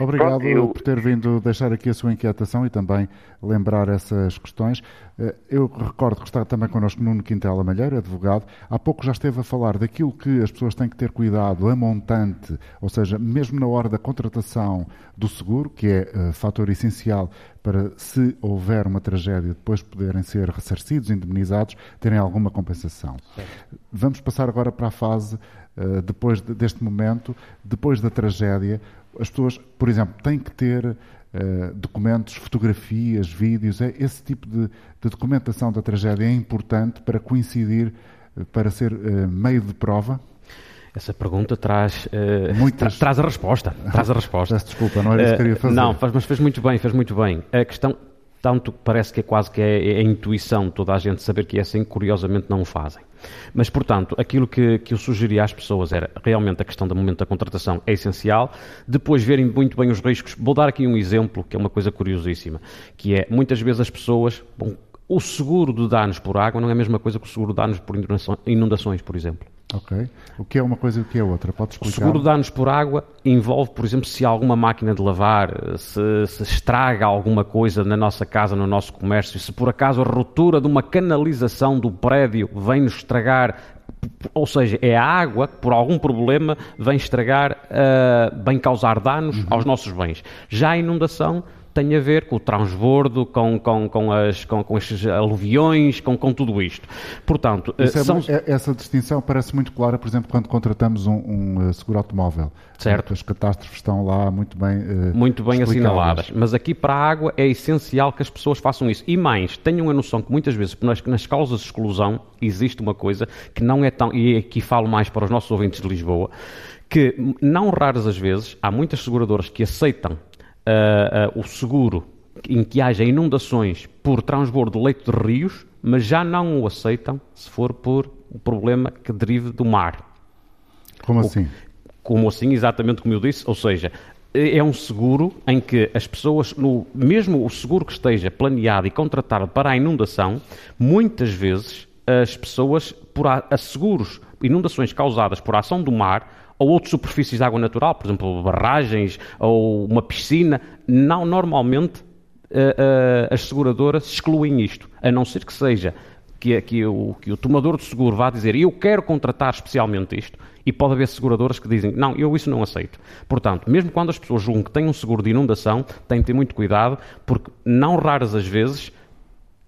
Obrigado Pronto, eu- por ter vindo deixar aqui a sua inquietação e também lembrar essas questões. Eh, Eu recordo que está também connosco Nuno Quintela Malheiro, advogado. Há pouco já esteve a falar daquilo que as pessoas têm que ter cuidado a montante, ou seja, mesmo na hora da contratação do seguro, que é eh, fator essencial para, se houver uma tragédia, depois poderem ser ressarcidos, indemnizados, terem alguma compensação. Vamos passar agora para a fase, eh, depois de- deste momento, depois da tragédia, as pessoas, por exemplo, têm que ter eh, documentos, fotografias, vídeos, é, esse tipo de, de documentação da tragédia é importante para coincidir, eh, para ser eh, meio de prova? Essa pergunta traz, eh, Muitas- tra- traz a resposta. Traz a resposta. *laughs* Desculpa, não era isso que queria fazer. Não, faz- mas fez muito bem, fez muito bem. A questão, tanto parece que é quase que é, é a intuição toda a gente saber que é assim, curiosamente não o fazem. Mas, portanto, aquilo que, que eu sugeria às pessoas era realmente a questão do momento da contratação é essencial. Depois verem muito bem os riscos. Vou dar aqui um exemplo, que é uma coisa curiosíssima, que é muitas vezes as pessoas. Bom, o seguro de danos por água não é a mesma coisa que o seguro de danos por inundações, por exemplo. Ok. O que é uma coisa e o que é outra? Pode O explicar? seguro de danos por água envolve, por exemplo, se alguma máquina de lavar, se, se estraga alguma coisa na nossa casa, no nosso comércio, se por acaso a ruptura de uma canalização do prédio vem nos estragar, ou seja, é a água que por algum problema vem estragar, ah, vem causar danos aos nossos bens. Já a inundação tem a ver com o transbordo, com, com, com, as, com, com estes aluviões, com, com tudo isto. Portanto, Isso é são... é- essa distinção parece muito clara, por exemplo, quando contratamos um, um, eh, seguro automóvel. Certo. As catástrofes estão lá muito bem eh, muito bem assinaladas. Mas aqui para a água é essencial que as pessoas façam isso. E mais, tenham a noção que muitas vezes nas, nas causas de exclusão existe uma coisa que não é tão. E aqui falo mais para os nossos ouvintes de Lisboa, que não raras as vezes há muitas seguradoras que aceitam ah, ah, o seguro em que haja inundações por transbordo de leito de rios, mas já não o aceitam se for por um problema que derive do mar. Como assim? Como assim, exatamente como eu disse, ou seja, é um seguro em que as pessoas, no, mesmo o seguro que esteja planeado e contratado para a inundação, muitas vezes as pessoas, por a, a seguros, inundações causadas por ação do mar ou outras superfícies de água natural, por exemplo, barragens ou uma piscina, não normalmente eh, eh, as seguradoras excluem isto, a não ser que seja que, que o, que o tomador de seguro vá dizer eu quero contratar especialmente isto, e pode haver seguradoras que dizem não, eu isso não aceito. Portanto, mesmo quando as pessoas julgam que têm um seguro de inundação, têm de ter muito cuidado, porque não raras as vezes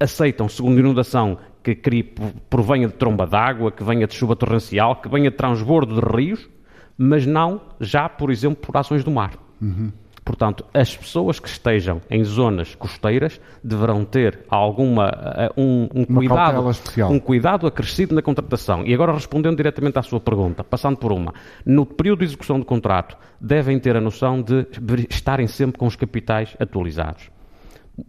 aceitam seguro de inundação que provenha de tromba d'água, que venha de chuva torrencial, que venha de transbordo de rios, mas não já, por exemplo, por ações do mar. Portanto, as pessoas que estejam em zonas costeiras deverão ter alguma eh, um, um cuidado, um cuidado acrescido na contratação. E agora respondendo diretamente à sua pergunta, passando por uma, no período de execução do contrato devem ter a noção de estarem sempre com os capitais atualizados.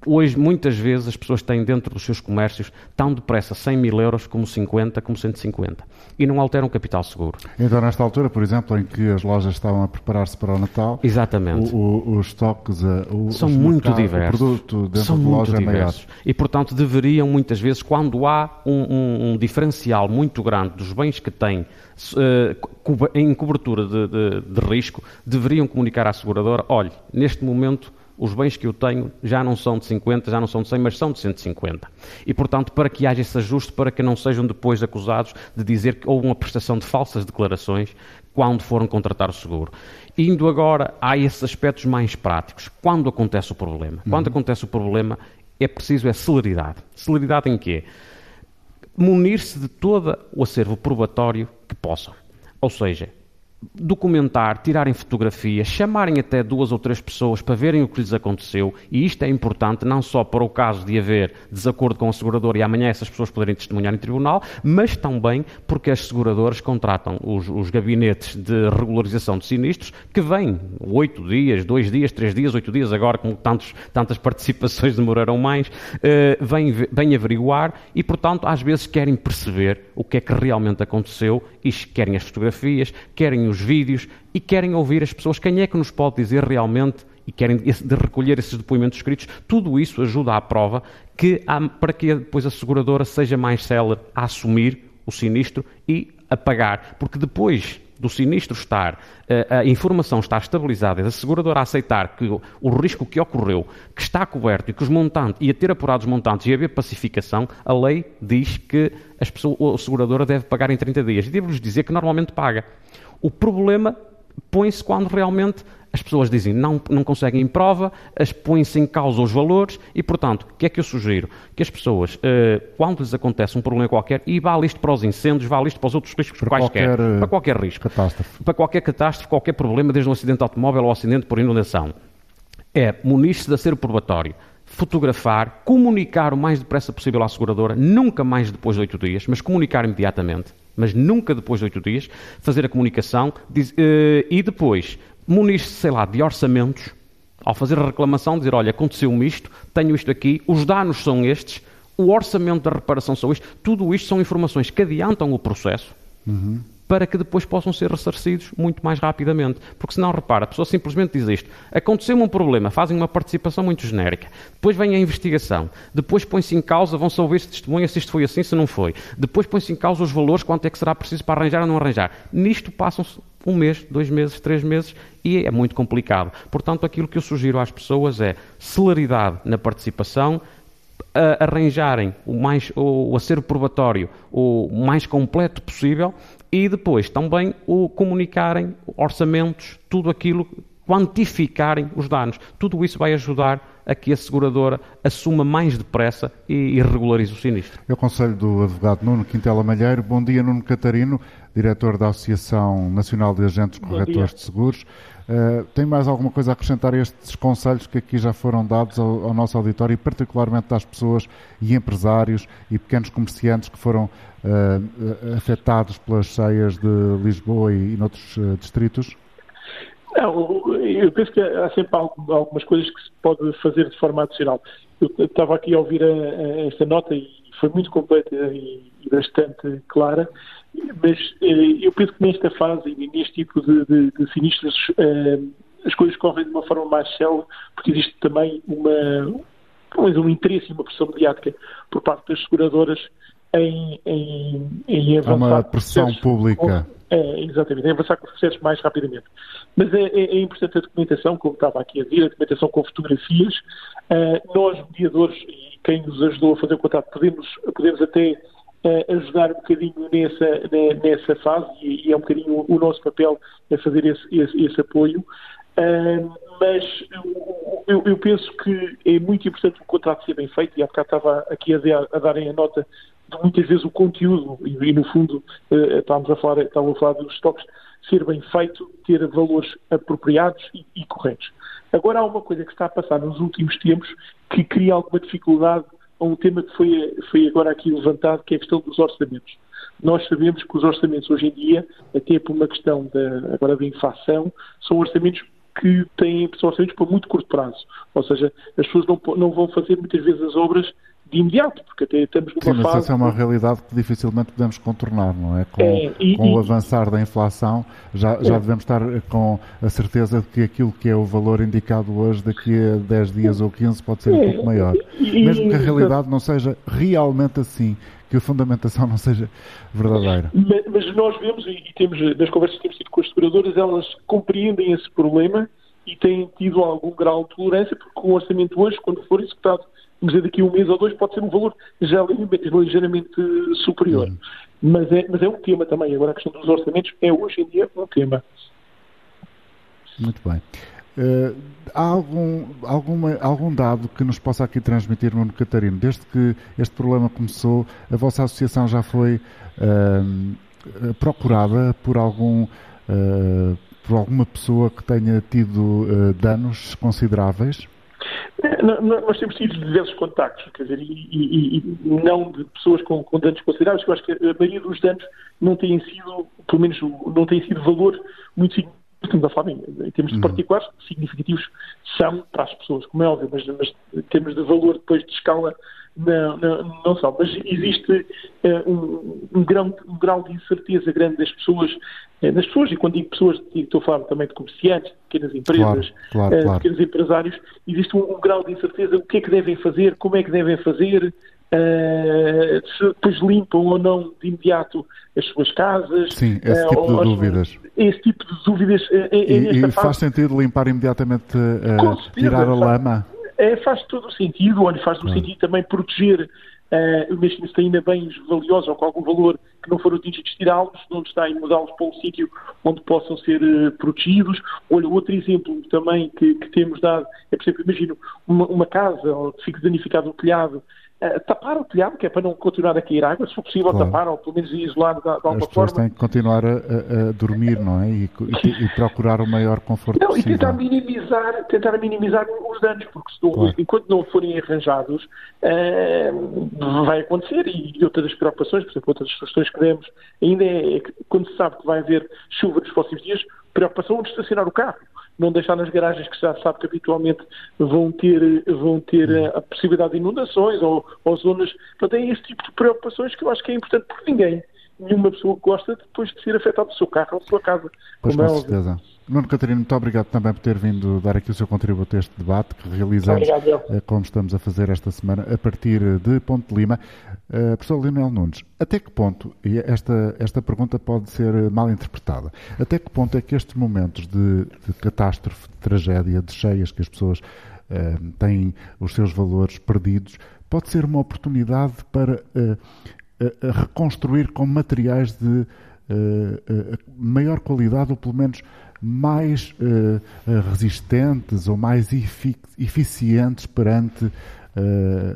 Hoje, muitas vezes, as pessoas têm dentro dos seus comércios tão depressa 100 mil euros como 50, como 150. E não alteram o capital seguro. Então, nesta altura, por exemplo, em que as lojas estavam a preparar-se para o Natal, Exatamente. o- o- os estoques, eh, o, São os muito mercados, diversos. o produto dentro São de muito loja é maior. E, portanto, deveriam muitas vezes, quando há um, um- um diferencial muito grande dos bens que têm co- em cobertura de, de- de risco, deveriam comunicar à seguradora: olhe, neste momento. Os bens que eu tenho já não são de 50, já não são de 100, mas são de 150. E, portanto, para que haja esse ajuste, para que não sejam depois acusados de dizer que houve uma prestação de falsas declarações quando foram contratar o seguro. Indo agora a esses aspectos mais práticos. Quando acontece o problema? Quando acontece o problema, é preciso é celeridade. Celeridade em quê? Munir-se de todo o acervo probatório que possam. Ou seja, documentar, tirarem fotografias, chamarem até duas ou três pessoas para verem o que lhes aconteceu, e isto é importante não só para o caso de haver desacordo com a seguradora e amanhã essas pessoas poderem testemunhar em tribunal, mas também porque as seguradoras contratam os, os gabinetes de regularização de sinistros que vêm oito dias, dois dias, três dias, oito dias, agora como tantos, tantas participações demoraram mais, uh, vêm, vêm averiguar e, portanto, às vezes querem perceber o que é que realmente aconteceu e querem as fotografias, querem os vídeos e querem ouvir as pessoas. Quem é que nos pode dizer realmente e querem de recolher esses depoimentos escritos? Tudo isso ajuda à prova que há, para que depois a seguradora seja mais célere a assumir o sinistro e a pagar. Porque depois do sinistro estar, eh, a informação está estabilizada a seguradora aceitar que o risco que ocorreu, que está coberto e que os montantes, e a ter apurado os montantes e haver pacificação, a lei diz que as pessoas, a seguradora deve pagar em 30 dias. E devo-lhes dizer que normalmente paga. O problema põe-se quando realmente as pessoas dizem não, não conseguem prova, põem-se em causa os valores e, portanto, o que é que eu sugiro? Que as pessoas, eh, quando lhes acontece um problema qualquer, e vale isto para os incêndios, vale isto para os outros riscos para quaisquer, qualquer, eh, para qualquer risco, catástrofe. para qualquer catástrofe, qualquer problema, desde um acidente automóvel ou um acidente por inundação, é munir-se de acervo probatório, fotografar, comunicar o mais depressa possível à seguradora, nunca mais depois de oito dias, mas comunicar imediatamente, mas nunca depois de oito dias, fazer a comunicação diz, uh, e depois munir-se, sei lá, de orçamentos, ao fazer a reclamação, dizer, olha, aconteceu-me isto, tenho isto aqui, os danos são estes, o orçamento da reparação são isto, tudo isto são informações que adiantam o processo. Uhum para que depois possam ser ressarcidos muito mais rapidamente. Porque senão, repara, a pessoa simplesmente diz isto. Aconteceu-me um problema, fazem uma participação muito genérica. Depois vem a investigação. Depois põe-se em causa, vão-se ouvir se testemunha se isto foi assim, se não foi. Depois põe-se em causa os valores, quanto é que será preciso para arranjar ou não arranjar. Nisto passam-se um mês, dois meses, três meses e é muito complicado. Portanto, aquilo que eu sugiro às pessoas é celeridade na participação, arranjarem o, mais, o acervo probatório o mais completo possível e depois também o comunicarem orçamentos, tudo aquilo, quantificarem os danos. Tudo isso vai ajudar a que a seguradora assuma mais depressa e, regularize o sinistro. Eu aconselho do advogado Nuno Quintela Malheiro. Bom dia, Nuno Catarino, diretor da Associação Nacional de Agentes Corretores de Seguros. Uh, tem mais alguma coisa a acrescentar a estes conselhos que aqui já foram dados ao, ao, nosso auditório e particularmente às pessoas e empresários e pequenos comerciantes que foram uh, afetados pelas cheias de Lisboa e, e noutros uh, distritos? Não, eu penso que há sempre algumas coisas que se pode fazer de forma adicional. Eu estava aqui a ouvir a, a esta nota e foi muito completa e, e bastante clara mas eh, eu penso que nesta fase e neste tipo de, de, de sinistros eh, as coisas correm de uma forma mais célere, porque existe também uma, um interesse e uma pressão mediática por parte das seguradoras em, em, em avançar. Há uma pressão pública. é, exatamente, em avançar com os processos mais rapidamente. Mas é, é, é, importante a documentação, como estava aqui a dizer, a documentação com fotografias. Uh, nós, mediadores, e quem nos ajudou a fazer o contrato, podemos, podemos até ajudar um bocadinho nessa, nessa fase e, e, é um bocadinho o nosso papel a fazer esse, esse, esse apoio. Uh, mas eu, eu, penso que é muito importante o contrato ser bem feito e há bocado estava aqui a, a darem a nota muitas vezes o conteúdo e, no fundo uh, estávamos a falar, estávamos a falar dos estoques ser bem feito, ter valores apropriados e, e corretos. Agora há uma coisa que está a passar nos últimos tempos que cria alguma dificuldade a um tema que foi, foi agora aqui levantado, que é a questão dos orçamentos. Nós sabemos que os orçamentos hoje em dia, até por uma questão da, agora da inflação, são orçamentos que têm, são orçamentos para muito curto prazo. Ou seja, as pessoas não, não vão fazer muitas vezes as obras de imediato, porque até estamos numa Sim, mas fase... essa é uma realidade que dificilmente podemos contornar, não é? Com, é, e, com e... o avançar da inflação, já, é. já devemos estar com a certeza de que aquilo que é o valor indicado hoje, daqui a 10 dias ou 15, pode ser um é. pouco maior. E, Mesmo que a realidade não seja realmente assim, que a fundamentação não seja verdadeira. Mas, mas nós vemos, e temos, nas conversas que temos tido com as seguradoras, elas compreendem esse problema e têm tido algum grau de tolerância, porque o orçamento hoje, quando for executado vamos dizer, daqui a um mês ou dois pode ser um valor já ligeiramente superior. Uhum. Mas, é, mas é um tema também. Agora a questão dos orçamentos é hoje em dia um tema. Muito bem. Uh, há algum, alguma, algum dado que nos possa aqui transmitir, Nuno Catarino? Desde que este problema começou, a vossa associação já foi uh, procurada por algum uh, por alguma pessoa que tenha tido danos consideráveis? Nós temos tido diversos contactos, quer dizer, e, e, e não de pessoas com, com, danos consideráveis, eu acho que a maioria dos danos não têm sido, pelo menos não tem sido valor muito significativo estamos a falar em, termos de uhum. particulares, significativos são para as pessoas, como é óbvio, mas, mas em termos de valor depois de escala não, não, não são. Mas existe uh, um, um, grau, um grau de incerteza grande das pessoas, uh, das pessoas, e quando digo pessoas, estou a falar também de comerciantes, de pequenas empresas, claro, claro, uh, claro. pequenos empresários, existe um, um grau de incerteza, o que é que devem fazer, como é que devem fazer, Uh, se depois limpam ou não de imediato as suas casas. Sim, esse uh, tipo de dúvidas. Esse tipo de dúvidas. Uh, é, e, e faz sentido limpar imediatamente, tirar a lama? É, faz todo o sentido, olha, faz todo sentido também proteger Uh, mesmo se ainda bens valiosos ou com algum valor que não foram atingidos, tirá-los, não está em mudá-los para um sítio onde possam ser uh, protegidos. Olha, outro exemplo também que, que, temos dado é, por exemplo, imagino uma, uma casa que fica danificado o telhado Uh, tapar o telhado, que é para não continuar a cair água, se for possível claro. tapar ou pelo menos isolar de, de alguma As pessoas têm que continuar a, a, dormir, não é? E, e, e, procurar o maior conforto não, possível. E tentar minimizar, tentar minimizar os danos, porque se, claro. enquanto não forem arranjados, uh, vai acontecer. E, outras preocupações, por exemplo, outras sugestões que demos, ainda é, é quando se sabe que vai haver chuva nos próximos dias, preocupação de estacionar o carro não deixar nas garagens que já sabe que habitualmente vão ter, vão ter a, a possibilidade de inundações ou, ou zonas. Portanto, é este tipo de preocupações que eu acho que é importante porque ninguém, nenhuma pessoa gosta depois de ser afetado o seu carro ou a sua casa. Pois com é certeza. Nuno Catarino, muito obrigado também por ter vindo dar aqui o seu contributo a este debate que realizamos, obrigado, eh, como estamos a fazer esta semana, a partir de Ponte Lima. Uh, professor Leonel Nunes, até que ponto, e esta, esta pergunta pode ser mal interpretada, até que ponto é que estes momentos de, de catástrofe, de tragédia, de cheias que as pessoas uh, têm os seus valores perdidos, pode ser uma oportunidade para uh, reconstruir com materiais de maior qualidade ou pelo menos mais uh, resistentes ou mais efic eficientes perante uh,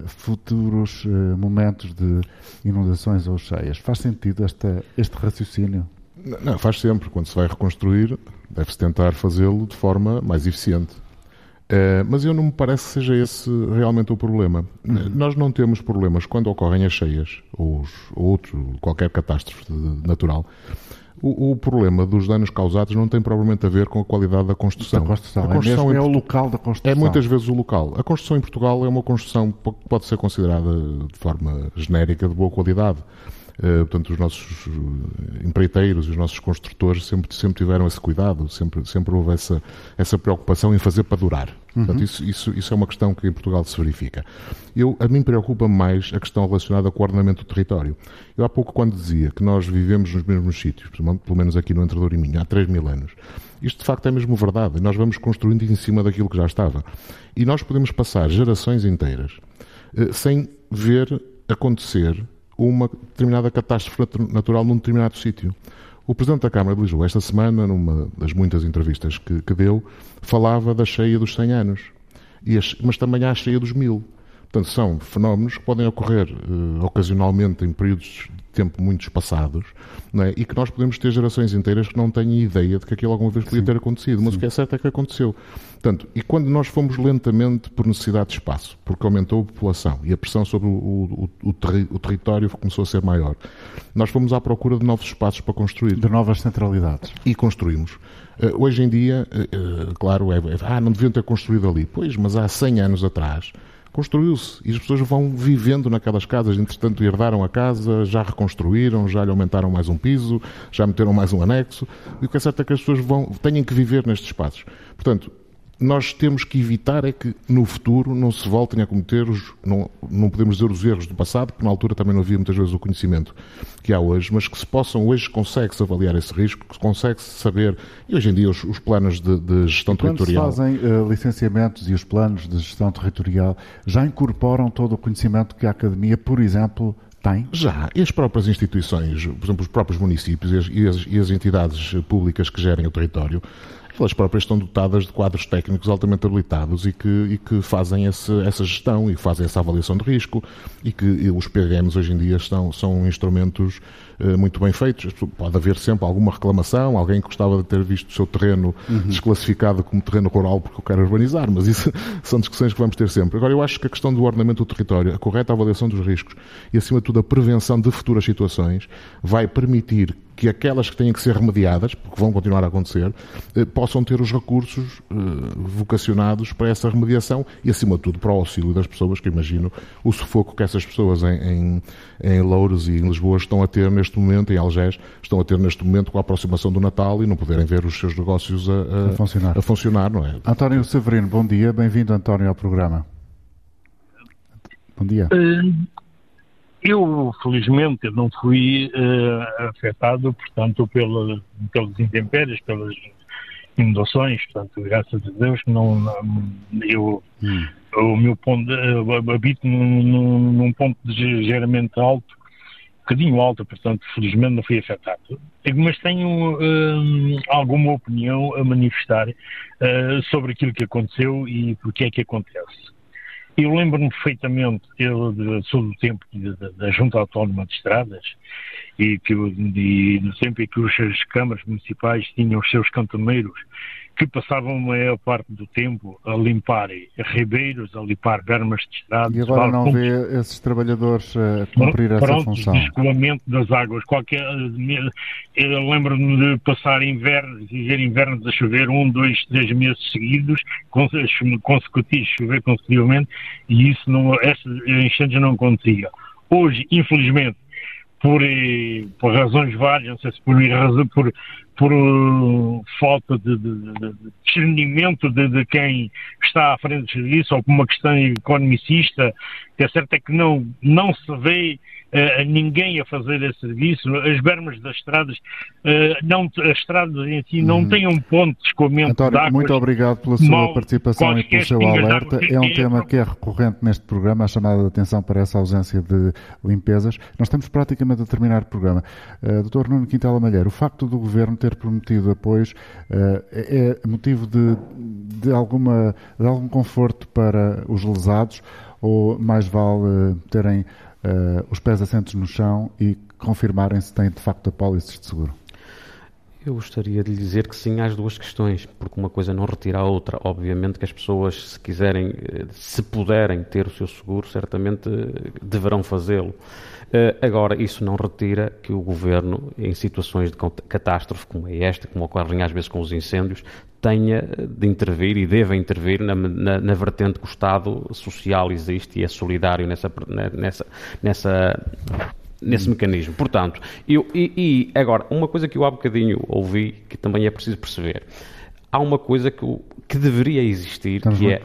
futuros uh, momentos de inundações ou cheias. Faz sentido esta, este raciocínio? Não, faz sempre. Quando se vai reconstruir, deve-se tentar fazê-lo de forma mais eficiente. mas eu não me parece que seja esse realmente o problema. Uhum. Nós não temos problemas quando ocorrem as cheias ou, ou outro, qualquer catástrofe natural o, o, problema dos danos causados não tem provavelmente a ver com a qualidade da construção. Da construção. A construção é, mesmo, é o local da construção. É muitas vezes o local. A construção em Portugal é uma construção que pode ser considerada de forma genérica de boa qualidade. Uh, portanto, os nossos eh, empreiteiros e os nossos construtores sempre, sempre tiveram esse cuidado, sempre, sempre houve essa, essa preocupação em fazer para durar. Uhum. Portanto, isso, isso, isso é uma questão que em Portugal se verifica. Eu, a mim preocupa mais a questão relacionada com o ordenamento do território. Eu há pouco, quando dizia que nós vivemos nos mesmos sítios, pelo menos aqui no Entrador e Minho, há 3 mil anos, isto de facto é mesmo verdade. Nós vamos construindo em cima daquilo que já estava. E nós podemos passar gerações inteiras eh, sem ver acontecer uma determinada catástrofe natural num determinado sítio. O Presidente da Câmara de Lisboa, esta semana, numa das muitas entrevistas que, que deu, falava da cheia dos 100 anos, as, mas também há a cheia dos mil. Portanto, são fenómenos que podem ocorrer uh, ocasionalmente em períodos de tempo muito espaçados é? e que nós podemos ter gerações inteiras que não têm ideia de que aquilo alguma vez podia Sim. ter acontecido. Mas Sim. o que é certo é que aconteceu. Portanto, e quando nós fomos lentamente por necessidade de espaço, porque aumentou a população e a pressão sobre o, o, o, terri o território começou a ser maior, nós fomos à procura de novos espaços para construir. De novas centralidades. E construímos. Uh, hoje em dia, uh, claro, é, é, ah, não deviam ter construído ali. Pois, mas há 100 anos atrás construiu-se e as pessoas vão vivendo naquelas casas. Entretanto, herdaram a casa, já reconstruíram, já lhe aumentaram mais um piso, já meteram mais um anexo. E o que é certo é que as pessoas vão, têm que viver nestes espaços. Portanto, nós temos que evitar é que no futuro não se voltem a cometer os, não, não podemos dizer os erros do passado, porque na altura também não havia muitas vezes o conhecimento que há hoje, mas que se possam, hoje consegue-se avaliar esse risco, que consegue-se saber, e hoje em dia os, os planos de, de gestão e quando territorial. Se fazem uh, licenciamentos e os planos de gestão territorial já incorporam todo o conhecimento que a Academia, por exemplo, tem? Já. E as próprias instituições, por exemplo, os próprios municípios e as, e as, e as entidades públicas que gerem o território, elas próprias estão dotadas de quadros técnicos altamente habilitados e que, e que fazem esse, essa gestão e fazem essa avaliação de risco e que e os PRMs hoje em dia estão, são instrumentos uh, muito bem feitos. Pode haver sempre alguma reclamação, alguém que gostava de ter visto o seu terreno uhum. desclassificado como terreno rural porque eu quero urbanizar, mas isso *laughs* são discussões que vamos ter sempre. Agora, eu acho que a questão do ordenamento do território, a correta avaliação dos riscos e, acima de tudo, a prevenção de futuras situações vai permitir que aquelas que têm que ser remediadas, porque vão continuar a acontecer, eh, possam ter os recursos eh, vocacionados para essa remediação e, acima de tudo, para o auxílio das pessoas, que imagino o sufoco que essas pessoas em, em, em Louros e em Lisboa estão a ter neste momento, em Algés, estão a ter neste momento com a aproximação do Natal e não poderem ver os seus negócios a, a, a funcionar. a funcionar, não é? António Severino, bom dia, bem-vindo António ao programa. Bom dia. Uh... Eu, felizmente, não fui uh, afetado, portanto, pela, pelas intempéries, pelas inundações, portanto, graças a Deus, não, não eu, hum. o meu ponto, uh, habito num, num, num, ponto de ligeiramente alto, um bocadinho alto, portanto, felizmente não fui afetado. Mas tenho uh, alguma opinião a manifestar sobre aquilo que aconteceu e porque é que acontece. Eu lembro-me perfeitamente, eu sou do tempo da Junta Autónoma de Estradas e que e no tempo em que as câmaras municipais tinham os seus cantoneiros que passavam a maior parte do tempo a limpar ribeiros, a limpar bermas de estrada. E agora não vê esses trabalhadores a cumprir pronto, essa função? descolamento das águas. Qualquer, eu lembro-me de passar inverno, viver invernos a chover um, dois, três meses seguidos, consecutivos, chover consecutivamente, e isso não, essas enchentes não acontecia. Hoje, infelizmente, por, eh, por razões várias, não sei se por, por, por uh, falta de, de, de discernimento de, de, quem está à frente do serviço ou por uma questão economicista, que é certo é que não, não se vê uh, ninguém a fazer esse serviço. As bermas das estradas, uh, não, as estradas em si não hum. têm um ponto de escoamento António, de águas, muito obrigado pela sua mal, participação e pelo seu alerta. É um tema que é recorrente neste programa, a chamada de atenção para essa ausência de limpezas. Nós estamos praticamente a terminar o programa. Uh, Dr. Nuno Quintela Malheiro, o facto do Governo ter prometido apoios uh, é motivo de, de, alguma, de algum conforto para os lesados ou mais vale uh, terem uh, os pés assentos no chão e confirmarem se têm de facto apólices de seguro? Eu gostaria de lhe dizer que sim às duas questões, porque uma coisa não retira a outra. Obviamente que as pessoas, se quiserem, eh, se puderem ter o seu seguro, certamente eh, deverão fazê-lo. Agora, isso não retira que o Governo, em situações de catástrofe como é esta, como ocorrem às vezes com os incêndios, tenha de intervir e deva intervir na, na, na, vertente que o Estado social existe e é solidário nessa, nessa, nessa nesse mecanismo. Portanto, eu, e, e, agora, uma coisa que eu há bocadinho ouvi, que também é preciso perceber, há uma coisa que, que deveria existir, Estamos que é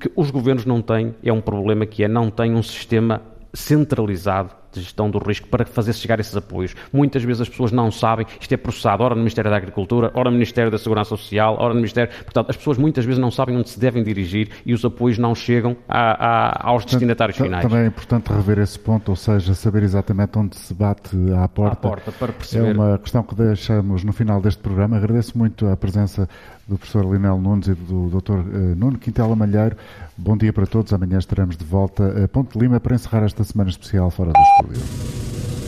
que os governos não têm, é um problema que é não têm um sistema centralizado de gestão do risco para fazer chegar esses apoios. Muitas vezes as pessoas não sabem, isto é processado, ora no Ministério da Agricultura, ora no Ministério da Segurança Social, ora no Ministério. Portanto, as pessoas muitas vezes não sabem onde se devem dirigir e os apoios não chegam a, a, aos destinatários finais. Também é importante rever esse ponto, ou seja, saber exatamente onde se bate à porta. À porta para perceber. É uma questão que deixamos no final deste programa. Agradeço muito a presença do professor Linel Nunes e do Dr. Eh, Nuno Quintela Malheiro. Bom dia para todos. Amanhã estaremos de volta a Ponte Lima para encerrar esta semana especial fora do estúdio.